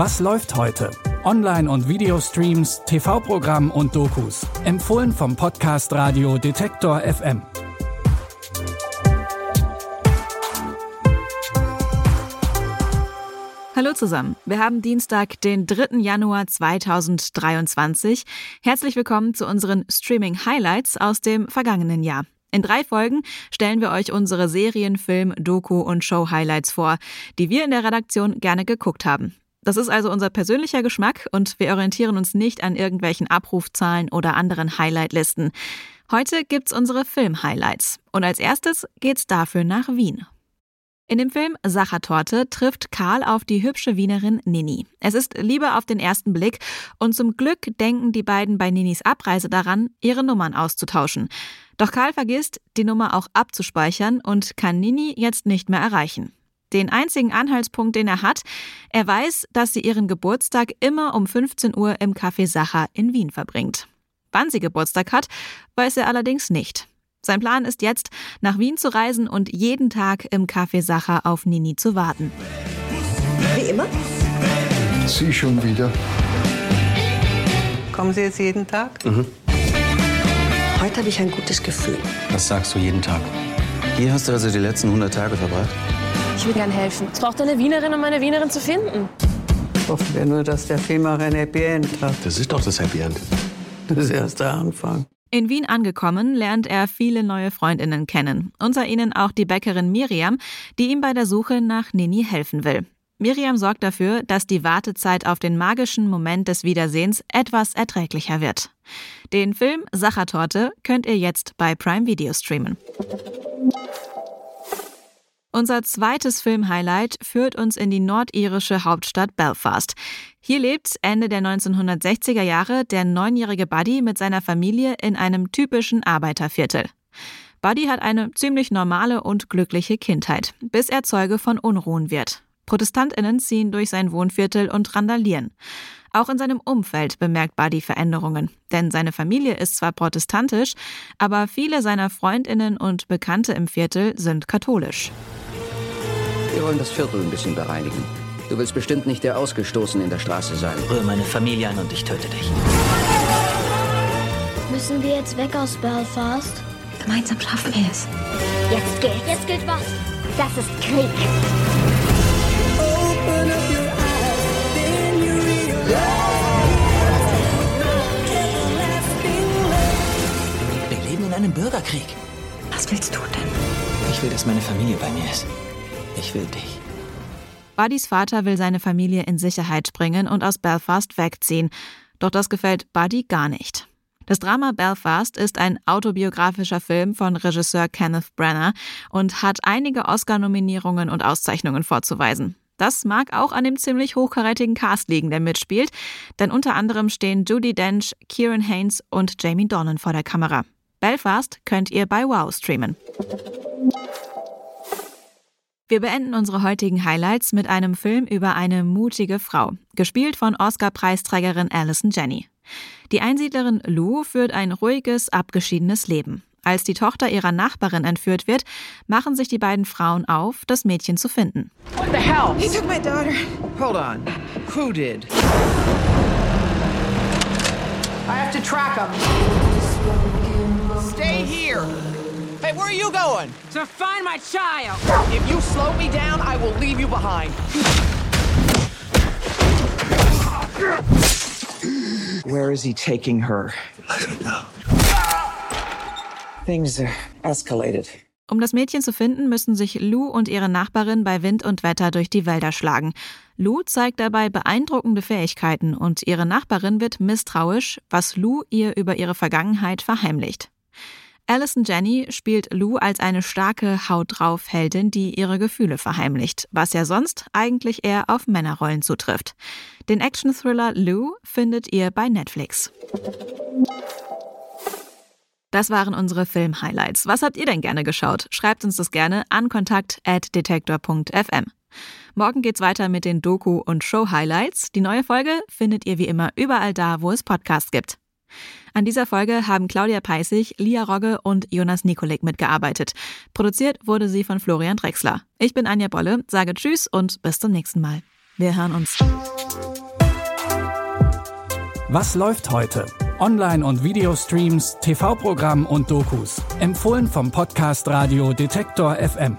Was läuft heute? Online- und Videostreams, TV-Programm und Dokus. Empfohlen vom Podcast Radio Detektor FM. Hallo zusammen. Wir haben Dienstag, den 3. Januar 2023. Herzlich willkommen zu unseren Streaming Highlights aus dem vergangenen Jahr. In drei Folgen stellen wir euch unsere Serien, Film, Doku und Show-Highlights vor, die wir in der Redaktion gerne geguckt haben. Das ist also unser persönlicher Geschmack und wir orientieren uns nicht an irgendwelchen Abrufzahlen oder anderen Highlight-Listen. Heute gibt's unsere Film-Highlights. Und als erstes geht's dafür nach Wien. In dem Film Sachertorte trifft Karl auf die hübsche Wienerin Nini. Es ist Liebe auf den ersten Blick und zum Glück denken die beiden bei Ninis Abreise daran, ihre Nummern auszutauschen. Doch Karl vergisst, die Nummer auch abzuspeichern und kann Nini jetzt nicht mehr erreichen. Den einzigen Anhaltspunkt, den er hat, er weiß, dass sie ihren Geburtstag immer um 15 Uhr im Café Sacher in Wien verbringt. Wann sie Geburtstag hat, weiß er allerdings nicht. Sein Plan ist jetzt, nach Wien zu reisen und jeden Tag im Café Sacher auf Nini zu warten. Wie immer? Sie schon wieder. Kommen Sie jetzt jeden Tag? Mhm. Heute habe ich ein gutes Gefühl. Das sagst du jeden Tag. Hier hast du also die letzten 100 Tage verbracht? Ich will gern helfen. Es braucht eine Wienerin, um eine Wienerin zu finden. Hoffen wir nur, dass der Film auch ein Happy End hat. Das ist doch das Happy End. Das ist erst der Anfang. In Wien angekommen, lernt er viele neue Freundinnen kennen. Unter ihnen auch die Bäckerin Miriam, die ihm bei der Suche nach Nini helfen will. Miriam sorgt dafür, dass die Wartezeit auf den magischen Moment des Wiedersehens etwas erträglicher wird. Den Film Sachertorte könnt ihr jetzt bei Prime Video streamen. Unser zweites Filmhighlight führt uns in die nordirische Hauptstadt Belfast. Hier lebt Ende der 1960er Jahre der neunjährige Buddy mit seiner Familie in einem typischen Arbeiterviertel. Buddy hat eine ziemlich normale und glückliche Kindheit, bis er Zeuge von Unruhen wird. Protestantinnen ziehen durch sein Wohnviertel und randalieren. Auch in seinem Umfeld bemerkt Buddy Veränderungen, denn seine Familie ist zwar protestantisch, aber viele seiner Freundinnen und Bekannte im Viertel sind katholisch. Wir wollen das Viertel ein bisschen bereinigen. Du willst bestimmt nicht der Ausgestoßen in der Straße sein. Rühr meine Familie an und ich töte dich. Müssen wir jetzt weg aus Belfast? Gemeinsam schaffen wir es. Jetzt gilt. Jetzt gilt was? Das ist Krieg. Wir leben in einem Bürgerkrieg. Was willst du denn? Ich will, dass meine Familie bei mir ist. Ich will dich. Buddys Vater will seine Familie in Sicherheit bringen und aus Belfast wegziehen. Doch das gefällt Buddy gar nicht. Das Drama Belfast ist ein autobiografischer Film von Regisseur Kenneth Branagh und hat einige Oscar-Nominierungen und Auszeichnungen vorzuweisen. Das mag auch an dem ziemlich hochkarätigen Cast liegen, der mitspielt, denn unter anderem stehen Judy Dench, Kieran Haynes und Jamie Dornan vor der Kamera. Belfast könnt ihr bei Wow streamen. Wir beenden unsere heutigen Highlights mit einem Film über eine mutige Frau, gespielt von Oscar-Preisträgerin Alison Jenny. Die Einsiedlerin Lou führt ein ruhiges, abgeschiedenes Leben. Als die Tochter ihrer Nachbarin entführt wird, machen sich die beiden Frauen auf, das Mädchen zu finden. What the hell? He took my daughter. Hold on. Who did? I have to track him. Stay here. Hey, where are you going? To find my child. If you slow me down, I will leave you behind. Where is he taking her? I don't know. Things uh, escalated. Um das Mädchen zu finden, müssen sich Lou und ihre Nachbarin bei Wind und Wetter durch die Wälder schlagen. Lou zeigt dabei beeindruckende Fähigkeiten und ihre Nachbarin wird misstrauisch, was Lou ihr über ihre Vergangenheit verheimlicht. Alison Jenny spielt Lou als eine starke Haut drauf Heldin, die ihre Gefühle verheimlicht, was ja sonst eigentlich eher auf Männerrollen zutrifft. Den Action-Thriller Lou findet ihr bei Netflix. Das waren unsere Film-Highlights. Was habt ihr denn gerne geschaut? Schreibt uns das gerne an kontakt.detektor.fm. Morgen geht's weiter mit den Doku- und Show-Highlights. Die neue Folge findet ihr wie immer überall da, wo es Podcasts gibt. An dieser Folge haben Claudia Peissig, Lia Rogge und Jonas Nikolik mitgearbeitet. Produziert wurde sie von Florian Drexler. Ich bin Anja Bolle, sage Tschüss und bis zum nächsten Mal. Wir hören uns. Was läuft heute? Online- und Videostreams, TV-Programm und Dokus. Empfohlen vom Podcast Radio Detektor FM.